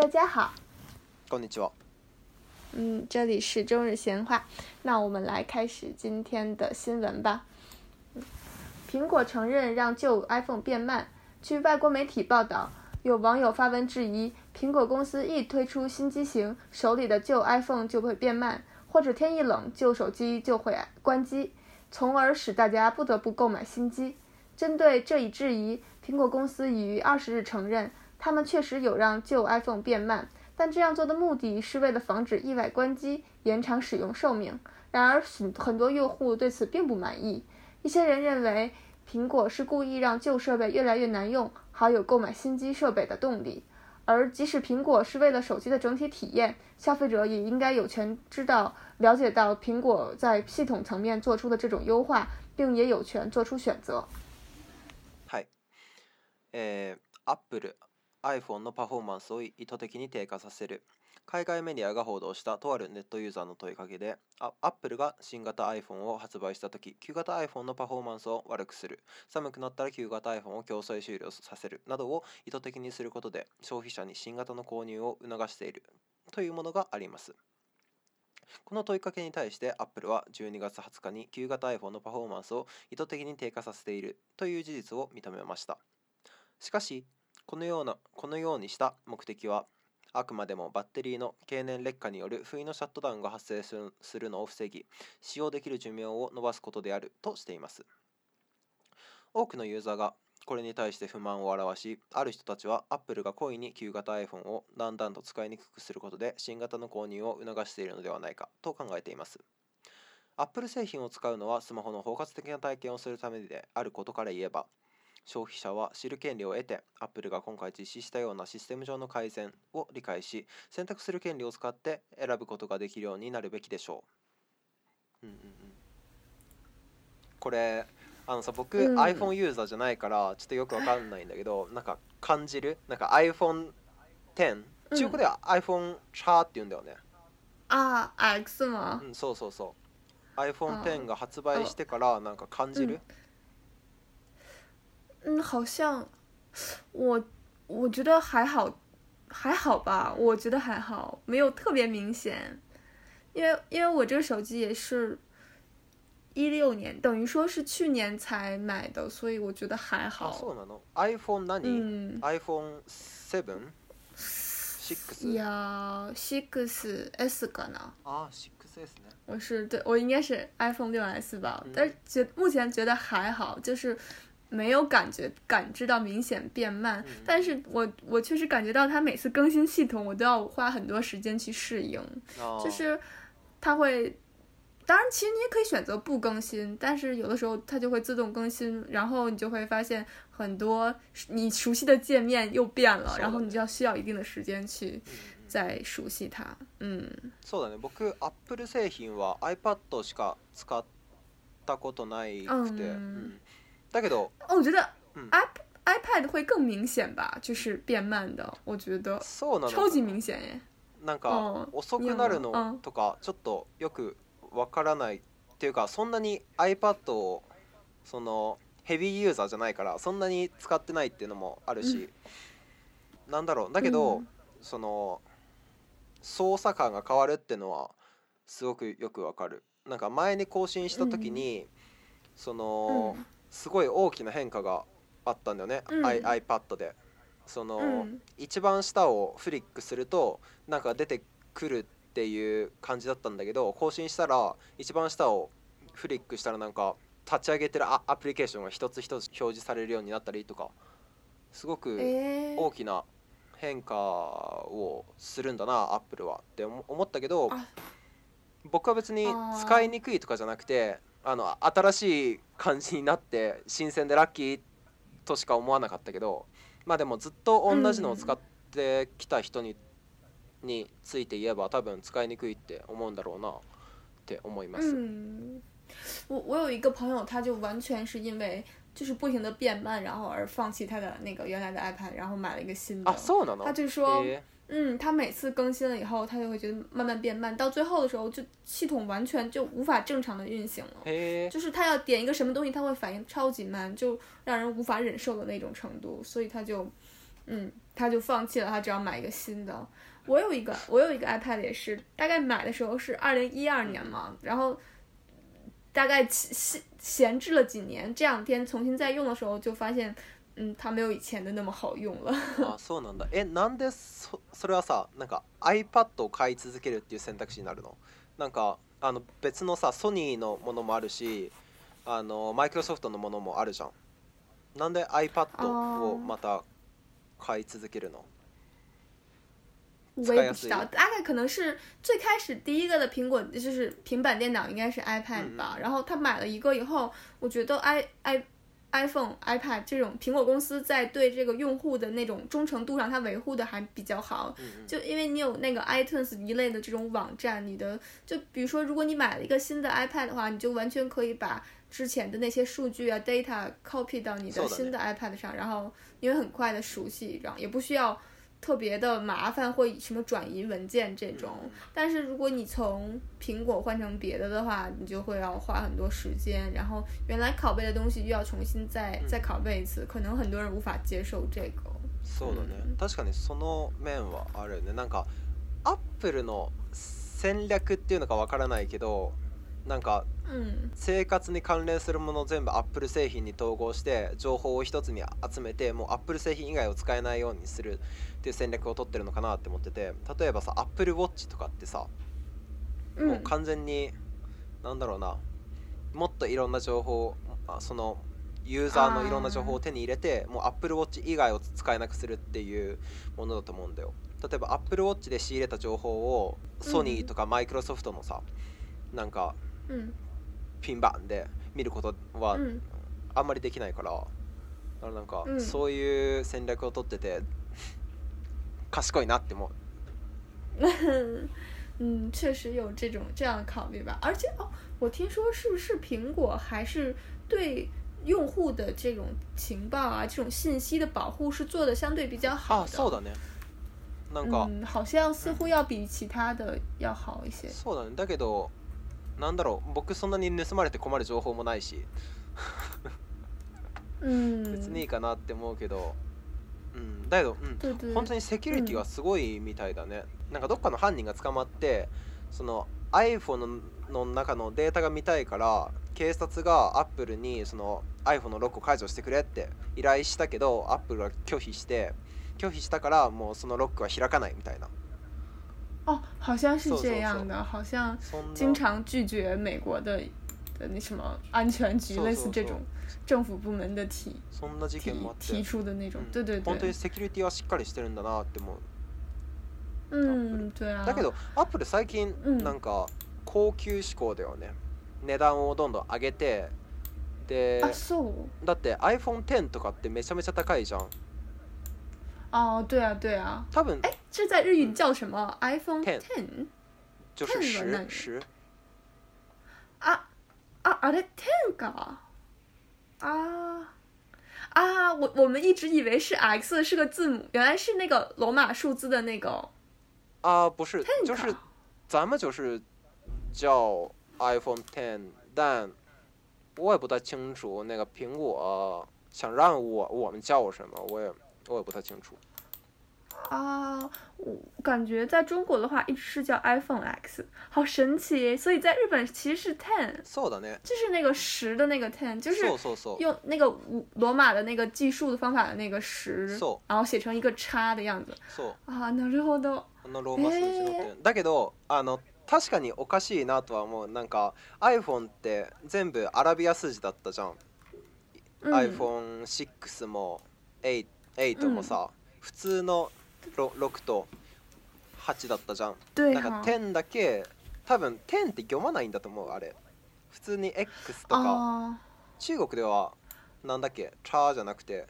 大家好，こんにちは。嗯，这里是中日闲话，那我们来开始今天的新闻吧。苹果承认让旧 iPhone 变慢。据外国媒体报道，有网友发文质疑，苹果公司一推出新机型，手里的旧 iPhone 就会变慢，或者天一冷，旧手机就会关机，从而使大家不得不购买新机。针对这一质疑，苹果公司已于二十日承认。他们确实有让旧 iPhone 变慢，但这样做的目的是为了防止意外关机，延长使用寿命。然而，很很多用户对此并不满意。一些人认为苹果是故意让旧设备越来越难用，好有购买新机设备的动力。而即使苹果是为了手机的整体体验，消费者也应该有权知道、了解到苹果在系统层面做出的这种优化，并也有权做出选择。嗨，呃，Apple。iPhone のパフォーマンスを意図的に低下させる海外メディアが報道したとあるネットユーザーの問いかけでアップルが新型 iPhone を発売した時旧型 iPhone のパフォーマンスを悪くする寒くなったら旧型 iPhone を競争終了させるなどを意図的にすることで消費者に新型の購入を促しているというものがありますこの問いかけに対してアップルは12月20日に旧型 iPhone のパフォーマンスを意図的に低下させているという事実を認めましたしかしこのようなこのようにした目的はあくまでもバッテリーの経年劣化による不意のシャットダウンが発生するのを防ぎ使用できる寿命を延ばすことであるとしています多くのユーザーがこれに対して不満を表しある人たちは Apple が故意に旧型 iPhone をだんだんと使いにくくすることで新型の購入を促しているのではないかと考えています Apple 製品を使うのはスマホの包括的な体験をするためであることから言えば消費者は知る権利を得て Apple が今回実施したようなシステム上の改善を理解し選択する権利を使って選ぶことができるようになるべきでしょう。うんうんうん、これあのさ僕、うん、iPhone ユーザーじゃないからちょっとよくわかんないんだけどなんか感じるなんか iPhone10 中古では iPhone チャーって言うんだよね。ああ、X も。うん、そうそうそう。iPhone10 が発売してからなんか感じる、うん嗯，好像我我觉得还好，还好吧，我觉得还好，没有特别明显，因为因为我这个手机也是一六年，等于说是去年才买的，所以我觉得还好。i p h o n e 何、嗯、？iPhone seven。いや、6S かな。あ、6S ね。我是对，我应该是 iPhone 6S 吧。但是觉目前觉得还好，就是没有感觉感知到明显变慢，但是我我确实感觉到它每次更新系统，我都要花很多时间去适应。哦。就是它会，当然，其实你也可以选择不更新，但是有的时候它就会自动更新，然后你就会发现很多你熟悉的界面又变了，然后你就要需要一定的时间去再熟悉它。嗯。そうだね。僕、Apple 製品は iPad しか使ったことないくて、だけど、哦，我觉得 i iPad 会更明显吧，就是变慢的，我觉得そうなの超級明显耶。なんか遅くなるのとかちょっとよくわからないっていうかそんなに iPad をそのヘビーユーザーじゃないからそんなに使ってないっていうのもあるしなんだろうだけどその操作感が変わるっていうのはすごくよくわかるなんか前に更新した時にそのうんすごい大きな変化があったんだよね、うん、I、iPad でその、うん、一番下をフリックするとなんか出てくるっていう感じだったんだけど更新したら一番下をフリックしたらなんか立ち上げてるアアプリケーションが一つ一つ表示されるようになったりとかすごく大きな変化をするんだなアップルはって思ったけど僕は別に使いにくいとかじゃなくてあの新しい感じになって新鮮でラッキーとしか思わなかったけどまあでもずっと同じのを使ってきた人に,、について言えば多分使いにくいって思うんだろうなって思います。嗯我我有一个朋友，他就完全是因为就是不停的变慢，然后而放弃他的那个原来的 iPad，然后买了一个新的。啊、そうなの他就说。えー嗯，他每次更新了以后，他就会觉得慢慢变慢，到最后的时候，就系统完全就无法正常的运行了。就是他要点一个什么东西，他会反应超级慢，就让人无法忍受的那种程度。所以他就，嗯，他就放弃了，他只要买一个新的。我有一个，我有一个 iPad 也是，大概买的时候是二零一二年嘛，然后大概闲闲置了几年，这两天重新再用的时候就发现。嗯，它没有以前的那么好用了。啊，そうなんだ。え、なんでそそれはさ、なんか iPad を買い続けるっていう選択肢になるの？なんかあの別のさ、s o n のものもあるし、あの m i c r o s o のものもあるじゃん。なんで iPad をまた買い続けるの？我也不知道，大概可能是最开始第一个的苹果就是平板电脑，应该是 iPad 吧。然后他买了一个以后，我觉得 i i。iPhone、iPad 这种苹果公司在对这个用户的那种忠诚度上，它维护的还比较好。就因为你有那个 iTunes 一类的这种网站，你的就比如说，如果你买了一个新的 iPad 的话，你就完全可以把之前的那些数据啊、data copy 到你的新的 iPad 上，然后因为很快的熟悉，然后也不需要。特别的麻烦或什么转移文件这种，但是如果你从苹果换成别的的话，你就会要花很多时间，然后原来拷贝的东西又要重新再再拷贝一次，可能很多人无法接受这个。そうだね。確かにその面はあるよね。なんか、アップルの戦略っていうのかわからないけど。なんか、生活に関連するもの全部 Apple 製品に統合して情報を一つに集めてもう Apple 製品以外を使えないようにするっていう戦略を取ってるのかなって思ってて例えばさ Apple Watch とかってさ、もう完全になんだろうなもっといろんな情報そのユーザーのいろんな情報を手に入れてもう Apple Watch 以外を使えなくするっていうものだと思うんだよ例えばアップルウォッチで仕入れた情報をソニーとかマイクロソフトのさ、うん、なんかピンバンで見ることはあんまりできないから、だからなんか、そういう戦略をとってて賢いなって思う。嗯，确实有这种这样的考虑吧。而且哦，我听说是不是苹果还是对用户的这种情报啊、这种信息的保护是做的相对比较好的。そうだね。なんか、嗯、好像似乎要比其他的要好一些。そうだね。だけど、なんだろう僕そんなに盗まれて困る情報もないし別にいいかなって思うけど、うん、だけど、うん、本当にセキュリティはすごいみたいだね、うん、なんかどっかの犯人が捕まってその iPhone の中のデータが見たいから警察が Apple にその iPhone のロックを解除してくれって依頼したけど Apple は拒否して拒否したからもうそのロックは開かないみたいな哦，好像是这样的，好像经常拒绝美国的的那什么安全局类似这种政府部门的提提出的那种，对对对。本当にセキュリティはしっかりしてるんだなっても、うん、对啊。だけど、アップル最近なんか高級志向だよね。値段をどんどん上げて、で、あ、そう。だって iPhone X とかってめちゃめちゃ高いじゃん。哦，对啊，对啊，它本哎，这在日语叫什么？iPhone t e n 就是十十。啊啊啊！对 Ten 啊啊！我我们一直以为是 X 是个字母，原来是那个罗马数字的那个。啊，不是，就是咱们就是叫 iPhone Ten，但我也不太清楚那个苹果想让我我们叫什么，我也。我也不太清楚。啊，我感觉在中国的话一直是叫 iPhone X，好神奇。所以在日本其实是 Ten，就是那个十的那个 Ten，就是用那个罗马的那个计数的方法的那个十，然后写成一个叉的样子。啊，なるほど。那罗马数字。だけどあの確かにおかしいなとはもうなんか iPhone って全部アラビア数字だったじゃん。iPhone Six も e 8もさ、普通の6と8だったじゃん。对なんか10だけ多分10って読まないんだと思うあれ。普通に X とか中国ではなんだっけチャーじゃなくて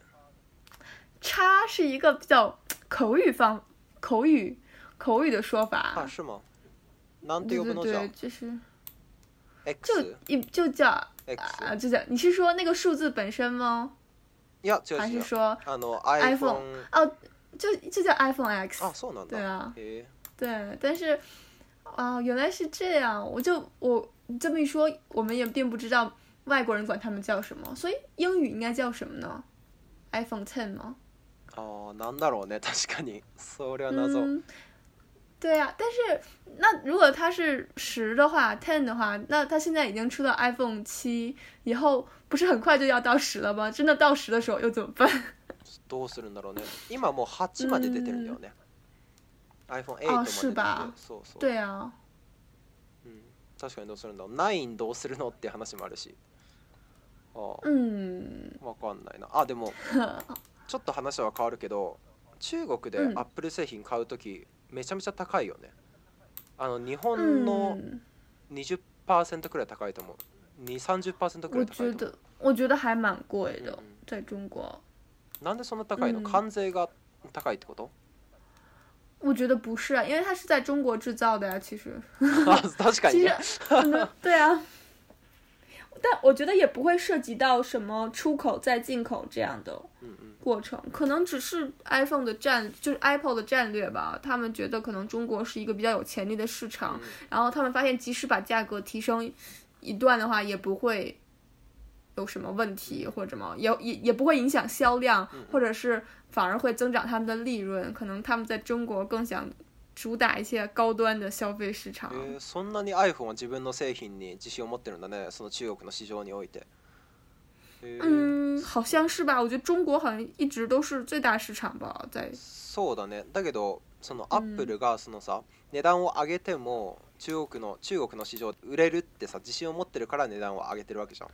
叉是一个比较口语方口语口语的说あ是吗なんて呼ぶのじゃん就就就叫 X 啊，就叫你是说那个数字本身吗？还是说，iPhone 哦，就就叫 iPhone X，对啊，对，但是啊，原来是这样，我就我这么一说，我们也并不知道外国人管他们叫什么，所以英语应该叫什么呢？iPhone Ten 吗？哦，なんだろうね、確かにそれは謎。对呀，但是那如果它是十的话，ten 的话，那它现在已经出到 iPhone 七，以后不是很快就要到十了吗？真的到十的时候又怎么办？どうするんだろうね。今もう八まで出てるんだよね。iPhone 八も出てる。そうそう。对啊。確かにどうするんだろう。nine どうするのって話もあるし。ああ。うわかんないな。あでもちょっと話は変わるけど、中国で Apple 製品買うとき。めちゃめちゃ高いよねあの日本の20%くらい高いと思う230%くらい高いと思う我觉得还蛮贵的、うん、在中国なんでそんな高いの、関税が高いってこと我觉得不是啊，因为它是在中国制造的呀、啊，其实。啊，確かに、其实、对啊。但我觉得也不会涉及到什么出口再进口这样的过程，可能只是 iPhone 的战，就是 Apple 的战略吧。他们觉得可能中国是一个比较有潜力的市场，然后他们发现即使把价格提升一段的话，也不会有什么问题或者什么，也也也不会影响销量，或者是反而会增长他们的利润。可能他们在中国更想。主打一些高端的消市えー、そんなに iPhone は自分の製品に自信を持ってるんだね、その中国の市場において。えー、うん、好像是吧。我觉得中国好像一直都是最大市場吧、在。そうだね。だけど、そのアップルがそのさ、う値段を上げても中国の中国の市場売れるってさ自信を持ってるから値段を上げてるわけじゃ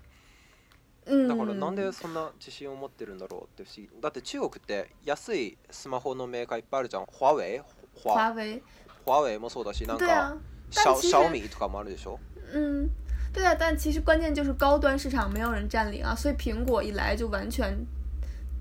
ん。だからなんでそんな自信を持ってるんだろうって不思議だって中国って安いスマホのメーカーいっぱいあるじゃんホワウェイ华为，华为没错，但是对啊，但其实小米的嗯，对啊，但其实关键就是高端市场没有人占领啊，所以苹果一来就完全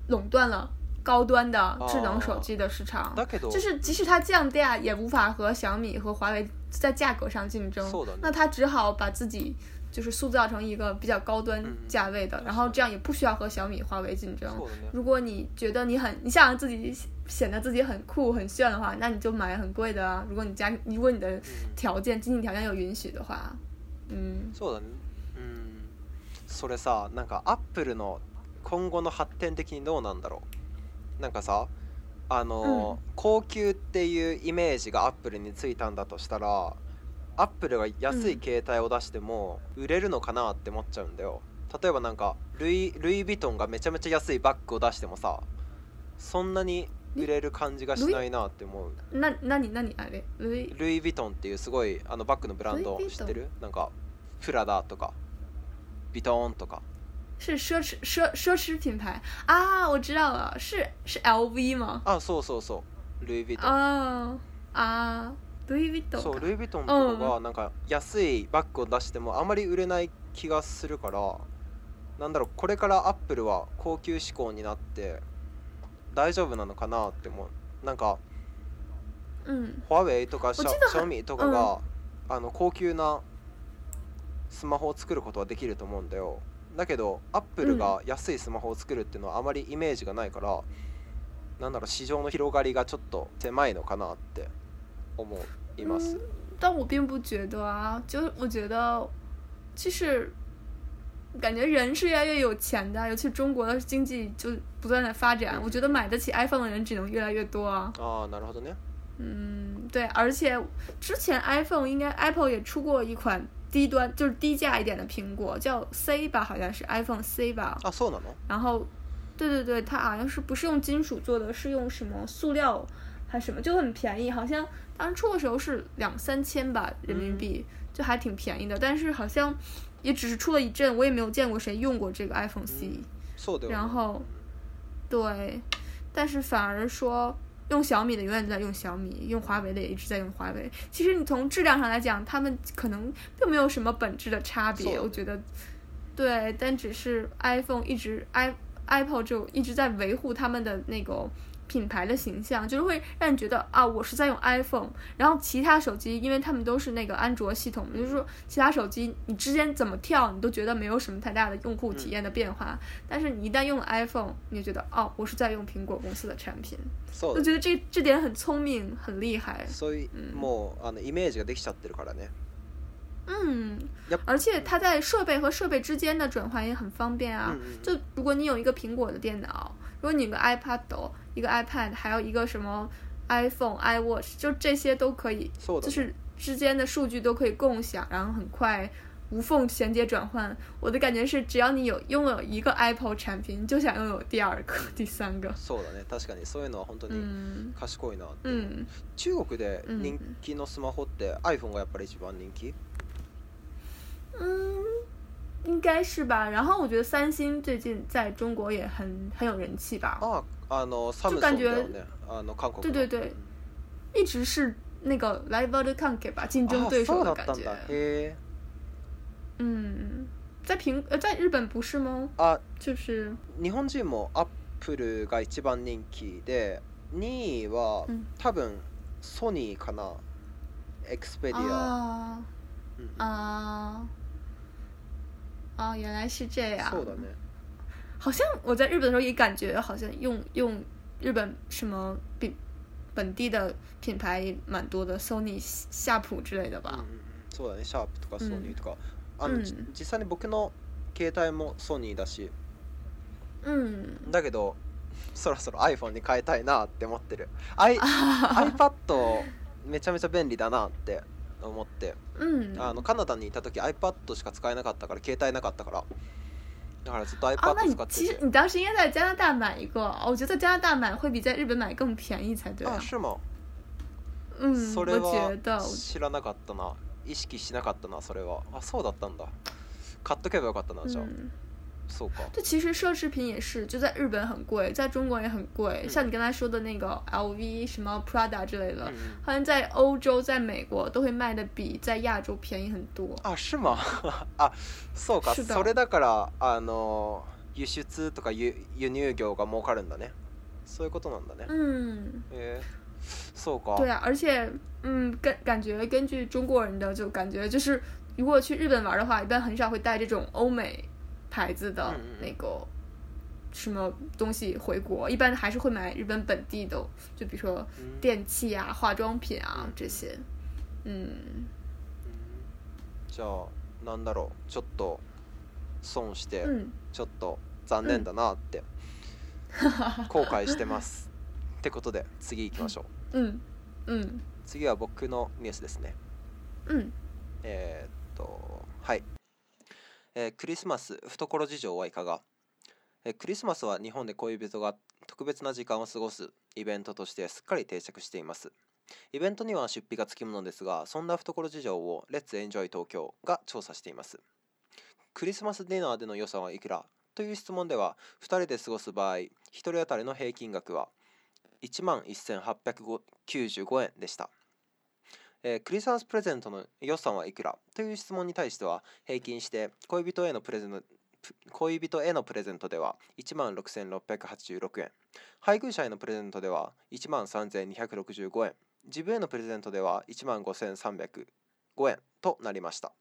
垄断了高端的智能手机的市场，就是即使它降价也无法和小米和华为在价格上竞争，那它只好把自己就是塑造成一个比较高端价位的，然后这样也不需要和小米、华为竞争。如果你觉得你很你想自己。显得自己很酷很炫的话，那你就买很贵的啊。如果你家如果你的条件、经济条件有允许的话，嗯。そうだね。うん。それさ、なんかアップルの今後の発展的にどうなんだろう。なんかさ、あの、うん、高級っていうイメージがアップルについたんだとしたら、アップルが安い携帯を出しても売れるのかなって思っちゃうんだよ。例えばなんかルイヴィトンがめちゃめちゃ安いバッグを出してもさ、そんなに売れる感じがしないなって思うな何何あれルイ・ルイ・ヴィトンっていうすごいあのバッグのブランド知ってるなんかプラダとかヴィトンとか是奢侈奢奢侈品牌啊，我知道了，是是 LV 吗？啊，そうそうそう、ルイヴィトン。ああ、ルイヴィトン。そう、ルイヴィトンとかは、なんか安いバッグを出してもあまり売れない気がするから、なんだろうこれからアップルは高級志向になって大丈夫なのかなって思うなんか、うん、ホワウェイとかシャシャオミとかが、うん、あの高級なスマホを作ることはできると思うんだよだけどアップルが安いスマホを作るっていうのはあまりイメージがないから、うなんだろう市場の広がりがちょっと狭いのかなって思います。但我并不觉得啊，就我觉得，其实感觉人是越来越有钱的，尤其中国的经济就不断的发展，我觉得买得起 iPhone 的人只能越来越多啊。哦，拿着好多年。嗯，对，而且之前 iPhone 应该 Apple 也出过一款低端，就是低价一点的苹果，叫 C 吧，好像是 iPhone C 吧。啊，是吗？然后，对对对，它好像是不是用金属做的，是用什么塑料还什么，就很便宜，好像当初的时候是两三千吧人民币，就还挺便宜的，但是好像。也只是出了一阵，我也没有见过谁用过这个 iPhone C，然后，对，但是反而说用小米的永远都在用小米，用华为的也一直在用华为。其实你从质量上来讲，他们可能并没有什么本质的差别，我觉得，对。但只是 iPhone 一直 i Apple 就一直在维护他们的那个。品牌的形象就是会让你觉得啊，我是在用 iPhone，然后其他手机，因为他们都是那个安卓系统，就是说，其他手机你之间怎么跳，你都觉得没有什么太大的用户体验的变化。但是你一旦用了 iPhone，你就觉得哦，我是在用苹果公司的产品，就觉得这这点很聪明，很厉害。所以，嗯，而且它在设备和设备之间的转换也很方便啊。就如果你有一个苹果的电脑。如果你个 iPad 一个 iPad，还有一个什么 iPhone、iWatch，就这些都可以，就是之间的数据都可以共享，然后很快无缝衔接转换。我的感觉是，只要你有拥有一个 Apple 产品，就想拥有第二个、第三个。是的呢，確かにそういうのは本当に賢いなっ中国で人気のスマホって iPhone がやっぱり一番人気？嗯。应该是吧，然后我觉得三星最近在中国也很很有人气吧。就感觉。国。对对对，一直是那个 rival 的 c o 吧，竞争对手的感觉。嗯，在苹呃，在日本不是吗？啊，就是。日本人も Apple が一番人気で、2位は多分ソニーかな、x p e d i a 原来是这样。嗯。好像我在日本的时候也感觉好像用用日本什么品本地的品牌蛮多的，n y 夏普之类的吧。嗯嗯そうだね。シャープとかソニーとか、あの実際に僕の携帯もソニーだし。うだけどそろそろ iPhone に変えたいなって思ってる。アイアイめちゃめちゃ便利だなって。思って、うん、あのカナダにいた時 iPad しか使えなかったから携帯なかったからだからずっと iPad 使ってて、ん你当时应该在加拿大买一个我觉得加拿大买会比在日本买更便宜才对啊是吗んそれは知らなかったな意識しなかったなそれはあそうだったんだ買っとけばよかったなじゃあ、うん这其实奢侈品也是，就在日本很贵，在中国也很贵。像你刚才说的那个 LV、什么 Prada 之类的，好像在欧洲、在美国都会卖的比在亚洲便宜很多。啊，是吗？啊，so か，それだからあの輸出とか輸輸入業が儲かるんだね。そういうことなんだね。嗯。え、そう对啊，而且，嗯，感感觉根据中国人的就感觉，就是如果去日本玩的话，一般很少会带这种欧美。牌子的那个什么东西回国，一般还是会买日本本地的，就比如说电器啊、化妆品啊这些。嗯。じゃあなんだろうちょっと損してちょっと残念だなって 後悔してます。ってことで次行きましょう。うん。うん。次は僕のニュースですね。うん。えっとはい。えー、クリスマス懐事情はいかが、えー、クリスマスは日本で恋人が特別な時間を過ごすイベントとしてすっかり定着していますイベントには出費がつきものですがそんな懐事情をレッツエンジョイ東京が調査していますクリスマスディナーでの予算はいくらという質問では2人で過ごす場合1人当たりの平均額は1万1895円でしたえー、クリスマスプレゼントの予算はいくらという質問に対しては平均して恋人へのプレゼント恋人へのプレゼントでは1万6686円配偶者へのプレゼントでは1万3265円自分へのプレゼントでは1万5305円となりました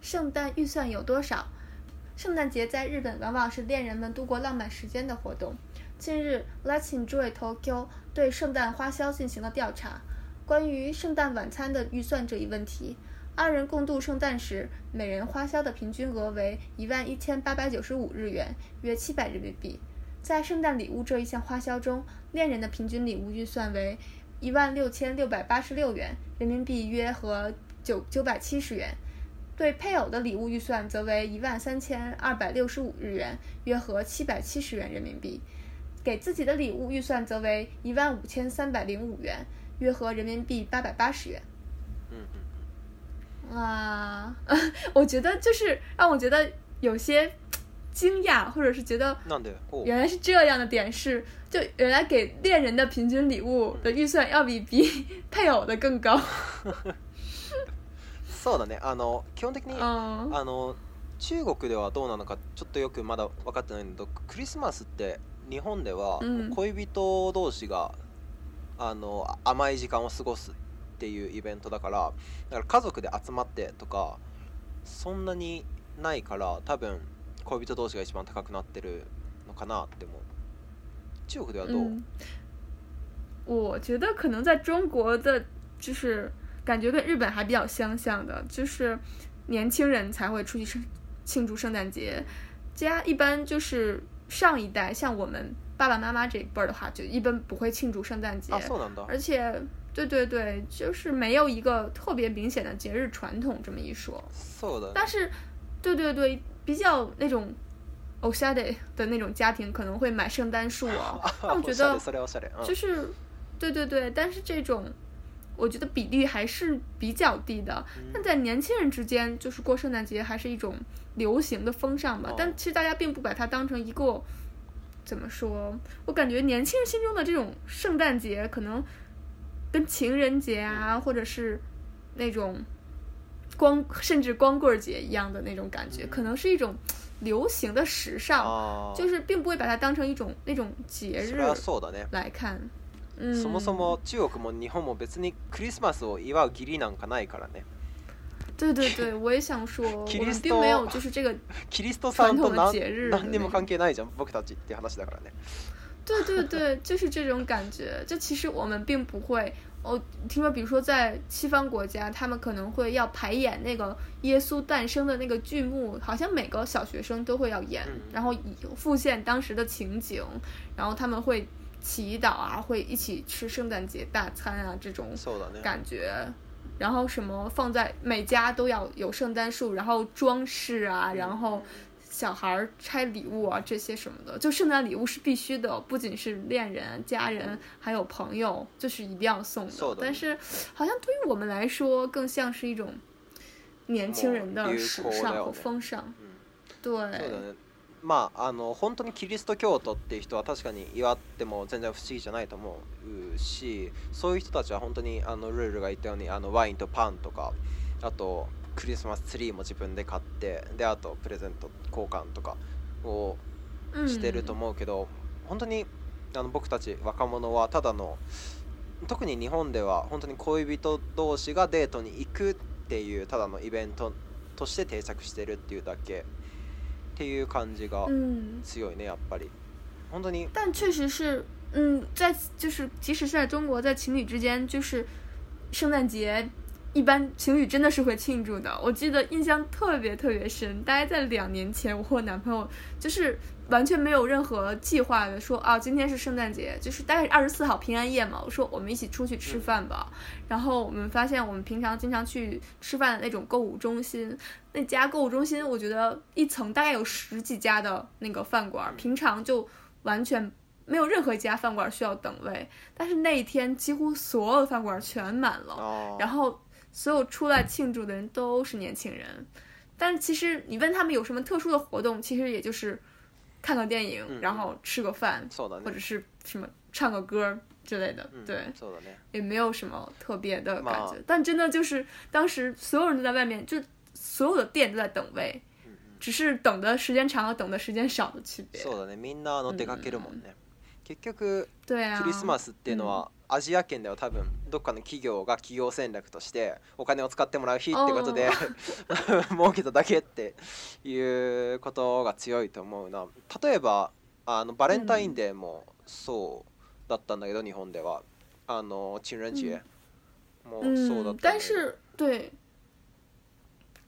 圣诞预算有多少圣诞节在日本往往是恋人们度过浪漫时间的活动。近日，Let's Enjoy Tokyo 对圣诞花销进行了调查。关于圣诞晚餐的预算这一问题，二人共度圣诞时，每人花销的平均额为一万一千八百九十五日元，约七百人民币。在圣诞礼物这一项花销中，恋人的平均礼物预算为一万六千六百八十六元人民币，约合九九百七十元；对配偶的礼物预算则为一万三千二百六十五日元，约合七百七十元人民币；给自己的礼物预算则为一万五千三百零五元。约合人民币八百八十元。嗯嗯。哇，我觉得就是让我觉得有些惊讶，或者是觉得原来是这样的点是，就原来给恋人的平均礼物的预算要比比配偶的更高。そうだね。あの基本的にあの中国ではどうなのかちょっとよくまだ分かってないんだけど、クリスマスって日本では恋人同士があの甘い時間を過ごすっていうイベントだからだから家族で集まってとかそんなにないから多分恋人同士が一番高くなってるのかなって思う中国ではどう、嗯、我觉得可能在中国的就是感觉跟日本还比较相像的，就是年轻人才会出去庆祝圣诞节。家一般就是上一代，像我们爸爸妈妈这一辈儿的话，就一般不会庆祝圣诞节，而且，对对对，就是没有一个特别明显的节日传统这么一说。但是，对对对，比较那种，欧沙 y 的那种家庭可能会买圣诞树啊。欧 我觉得就是，对对对，但是这种，我觉得比例还是比较低的。那在年轻人之间，就是过圣诞节还是一种流行的风尚吧。但其实大家并不把它当成一个。怎么说？我感觉年轻人心中的这种圣诞节，可能跟情人节啊，或者是那种光甚至光棍节一样的那种感觉，可能是一种流行的时尚，就是并不会把它当成一种那种节日来看。そもそも中国も日本も別にクリスマスを祝う義理なんかないからね。对对对，我也想说，我们并没有就是这个 传统的节日，对对对对，就是这种感觉。就其实我们并不会。我听说，比如说在西方国家，他们可能会要排演那个耶稣诞生的那个剧目，好像每个小学生都会要演，然后复现当时的情景，然后他们会祈祷啊，会一起吃圣诞节大餐啊，这种感觉。然后什么放在每家都要有圣诞树，然后装饰啊，然后小孩拆礼物啊，这些什么的，就圣诞礼物是必须的，不仅是恋人、家人，还有朋友，就是一定要送的。但是，好像对于我们来说，更像是一种年轻人的时尚和风尚。对。まあ、あの本当にキリスト教徒っていう人は確かに祝っても全然不思議じゃないと思うしそういう人たちは本当にあのルールが言ったようにあのワインとパンとかあとクリスマスツリーも自分で買ってであとプレゼント交換とかをしてると思うけど、うん、本当にあの僕たち若者はただの特に日本では本当に恋人同士がデートに行くっていうただのイベントとして定着してるっていうだけっていう感じが強いね、やっぱり本当に。但确实是，嗯，在就是即使是在中国，在情侣之间，就是圣诞节。一般情侣真的是会庆祝的，我记得印象特别特别深。大概在两年前，我和男朋友就是完全没有任何计划的说啊，今天是圣诞节，就是大概二十四号平安夜嘛。我说我们一起出去吃饭吧。然后我们发现，我们平常经常去吃饭的那种购物中心，那家购物中心我觉得一层大概有十几家的那个饭馆，平常就完全没有任何一家饭馆需要等位，但是那一天几乎所有的饭馆全满了。然后。所有出来庆祝的人都是年轻人，但其实你问他们有什么特殊的活动，其实也就是，看个电影，然后吃个饭，或者是什么唱个歌之类的，对，也没有什么特别的感觉。但真的就是当时所有人都在外面，就所有的店都在等位，只是等的时间长和等的时间少的区别。そうだね、みんなの出かけるもんね。結局、クリスマスっていうのは。アジア圏では多分どっかの企業が企業戦略としてお金を使ってもらう日ってことで 儲けただけっていうことが強いと思うな例えばあのバレンタインデーもそうだったんだけど、日本ではあの情人節もそうだった、だ嗯、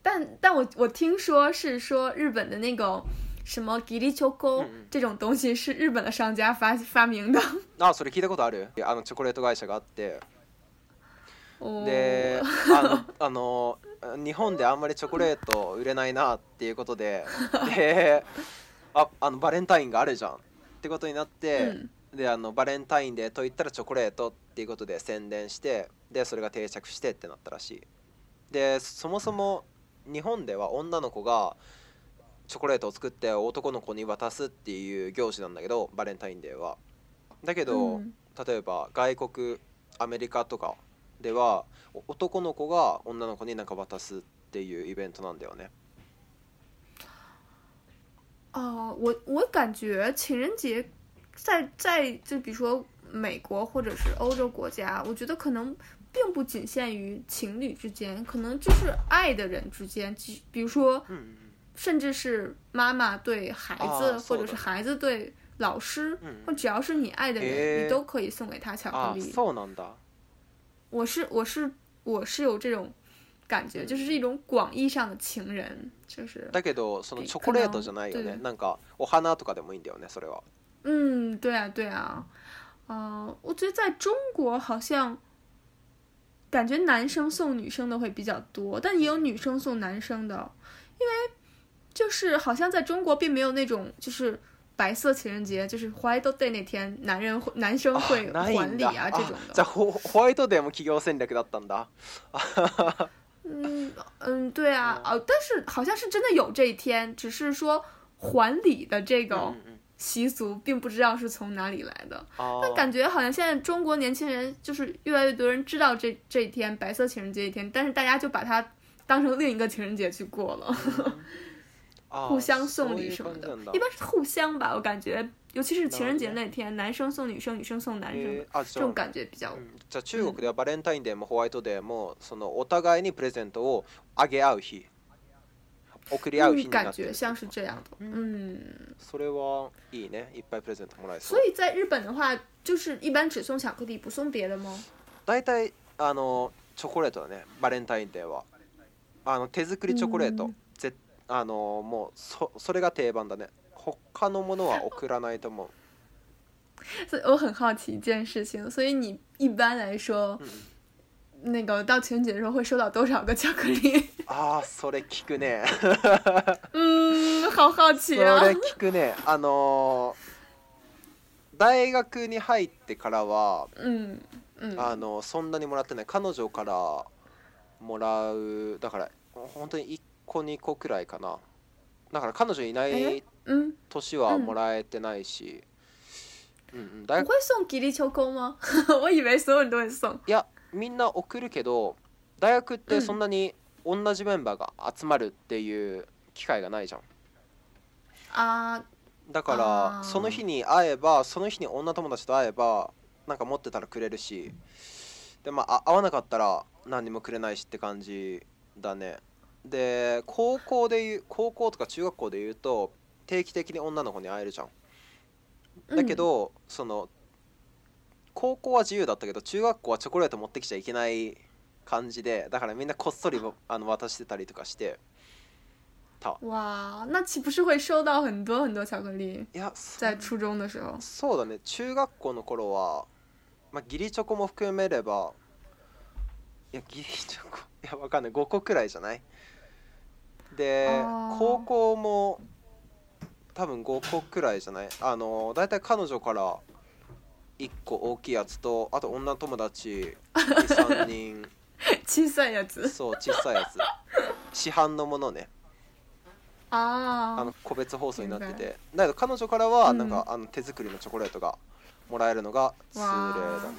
但但我我听说是说日本的那个什么ギリチョコ这种东西是日本的商家发发明的。あ、それ聞いたことある。あのチョコレート会社があって。で、あのあの日本であんまりチョコレート売れないなっていうことで、で、ああのバレンタインがあるじゃんってことになって。であのバレンタインでといったらチョコレートっていうことで宣伝してでそれが定着してってなったらしいでそもそも日本では女の子がチョコレートを作って男の子に渡すっていう行事なんだけどバレンタインデーは。だけど、うん、例えば外国アメリカとかでは男の子が女の子に何か渡すっていうイベントなんだよね。啊、uh,，我我感觉情人节在在就比如说美国或者是欧洲国家，我觉得可能并不仅限于情侣之间，可能就是爱的人之间，比如说。嗯甚至是妈妈对孩子，或者是孩子对老师，或只要是你爱的人，你都可以送给他巧克力。我是我是我是有这种感觉，就是一种广义上的情人，就是。だけど、そのチョコレートじゃないよね。なんかお花とかでもいいんだよね。それは。嗯，对啊，对啊，啊，我觉得在中国好像感觉男生送女生的会比较多，但也有女生送男生的，因为。就是好像在中国并没有那种，就是白色情人节，就是 White Day 那天，男人会男生会还礼啊这种的。在 White Day 企业战略だったんだ。嗯嗯，对啊哦，但是好像是真的有这一天，只是说还礼的这个习俗，并不知道是从哪里来的。但感觉好像现在中国年轻人就是越来越多人知道这这一天白色情人节一天，但是大家就把它当成另一个情人节去过了。互相送礼什么的，一般是互相吧。我感觉，尤其是情人节那天，男生送女生，女生送男生，这种感觉比较。在中国的话，Valentine Day 或 w h i そ e お互いにプレゼントをあげ合う日、送り合う日。感觉像是这样的，嗯。それはいいね。いっぱいプレゼントもらいます。所以在日本的话，就是一般只送巧克力，不送别的吗？だいあのチョコレートだね。v a l e n t i n はあの手作りチョコレート。あのもうそそれが定番だね他のものは送らないと思う 我很好奇一件事情，所以你一般来说，嗯、那个到情人节的时候会收到多少个巧克力？あそれ聞くね。う ん、好好奇啊。それ聞くね。あの大学に入ってからは、うん、うん、あのそんなにもらってない。彼女からもらうだから本当に一個2個くらいかなだから彼女いない年はもらえてないし、うんうん、大学 いやみんな送るけど大学ってそんなに同じメンバーが集まるっていう機会がないじゃんあだからその日に会えばその日に女友達と会えばなんか持ってたらくれるしでまあ会わなかったら何にもくれないしって感じだねで高校でいう高校とか中学校でいうと定期的に女の子に会えるじゃんだけど、うん、その高校は自由だったけど中学校はチョコレート持ってきちゃいけない感じでだからみんなこっそりあの渡してたりとかしてたわあ那岂不是会收到很多很多巧克力いや在初中的时候そうだね中学校の頃はまあ義理チョコも含めればいや義理チョコいやわかんない5個くらいじゃないで高校も多分5個くらいじゃないあの大体彼女から1個大きいやつとあと女友達23人 小さいやつそう小さいやつ市販のものねあの個別包装になっててだけど彼女からはなんか、うん、あの手作りのチョコレートがもらえるのが通例だね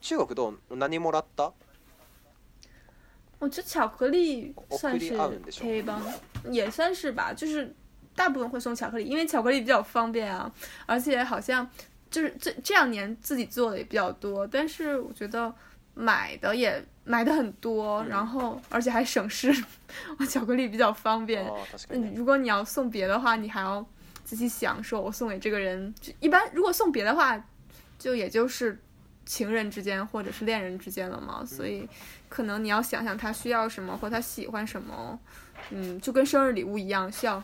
中国どう何もらった我觉得巧克力算是黑帮，也算是吧，就是大部分会送巧克力，因为巧克力比较方便啊，而且好像就是这这两年自己做的也比较多，但是我觉得买的也买的很多，然后而且还省事，巧克力比较方便。嗯、如果你要送别的话，你还要仔细想，说我送给这个人，就一般如果送别的话，就也就是。情人之间或者是恋人之间了嘛，所以，可能你要想想他需要什么或他喜欢什么，嗯，就跟生日礼物一样。需要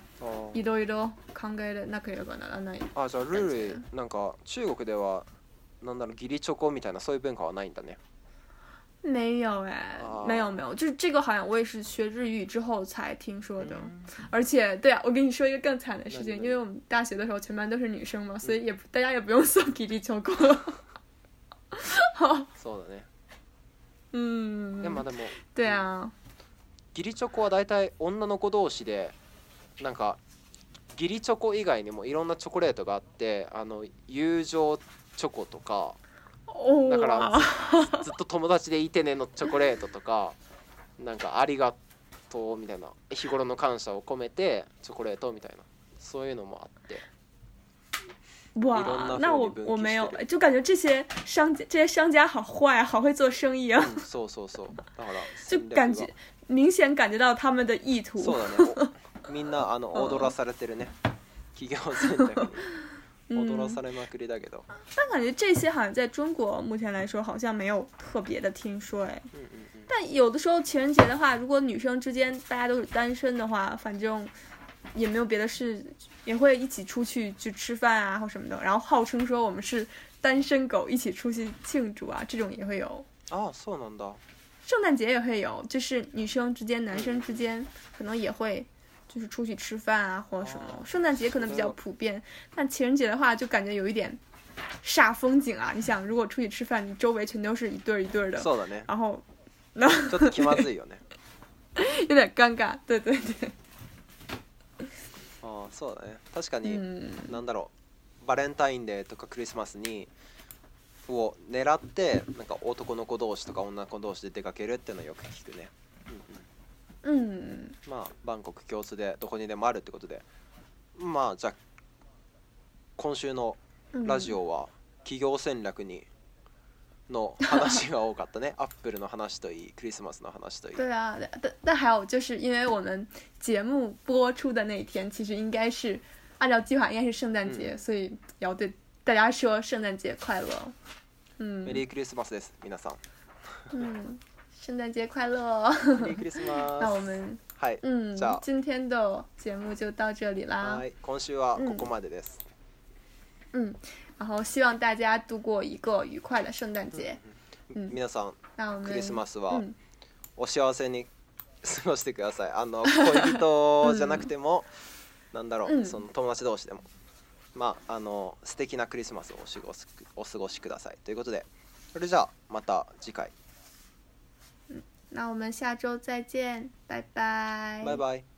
一兜一兜考えるなければならない。あ、じゃあルルなんか中国ではなんだろギリチョコみたいなそういう文化はないんだね。没有哎，没有没有，就是这个好像我也是学日语之后才听说的。而且，对啊，我跟你说一个更惨的事情，因为我们大学的时候全班都是女生嘛，所以也大家也不用送 吉利秋果そうだねうんでもでも对啊チョコは大体女の子同士でなんかギリチョコ以外にもいろんなチョコレートがあってあの友情チョコとかだからずっと友達でいてねのチョコレートとかなんかありがとうみたいな日頃の感謝を込めてチョコレートみたいなそういうのもあって哇，那我我没有，就感觉这些商家这些商家好坏，好会做生意啊！就感觉明显感觉到他们的意图。但感觉这些好像在中国目前来说好像没有特别的听说哎，但 有的时候情人节的话，如果女生之间大家都是单身的话，反正。也没有别的事，也会一起出去去吃饭啊，或什么的。然后号称说我们是单身狗，一起出去庆祝啊，这种也会有哦，圣诞节，圣诞节也会有，就是女生之间、男生之间，可能也会就是出去吃饭啊或什么。圣诞节可能比较普遍，但情人节的话就感觉有一点煞风景啊。你想，如果出去吃饭，你周围全都是一对儿一对儿的，然后，那 有点尴尬。对对对。ああそうだね確かに、うん、なんだろうバレンタインデーとかクリスマスにを狙ってなんか男の子同士とか女の子同士で出かけるっていうのはよく聞くね、うん、うん、まあバンコク共通でどこにでもあるってことでまあじゃあ今週のラジオは企業戦略にの話が多かったね。アップルの話といい、クリスマスの話といい。对啊，但但还有就是因为我们节目播出的那天，其实应该是按照计划应该是圣诞节，所以要对大家说圣诞节快乐。嗯。メリークリスマスです、皆さん。嗯，圣诞节快乐。メリークリスマス。那我们。はい、うん、じゃあ今天的节目就到这里啦。はい、今週はここまでです。うん然后希望大家度过一个愉快的圣诞节。皆さん、クリスマスはお幸せに過ごしてください。あの 恋人じゃなくても、なんだろう、その友達同士でも、まああの素敵なクリスマスをお過ごしお過ごしください。ということで、それじゃあまた次回。那我们下周再见，拜拜。拜拜。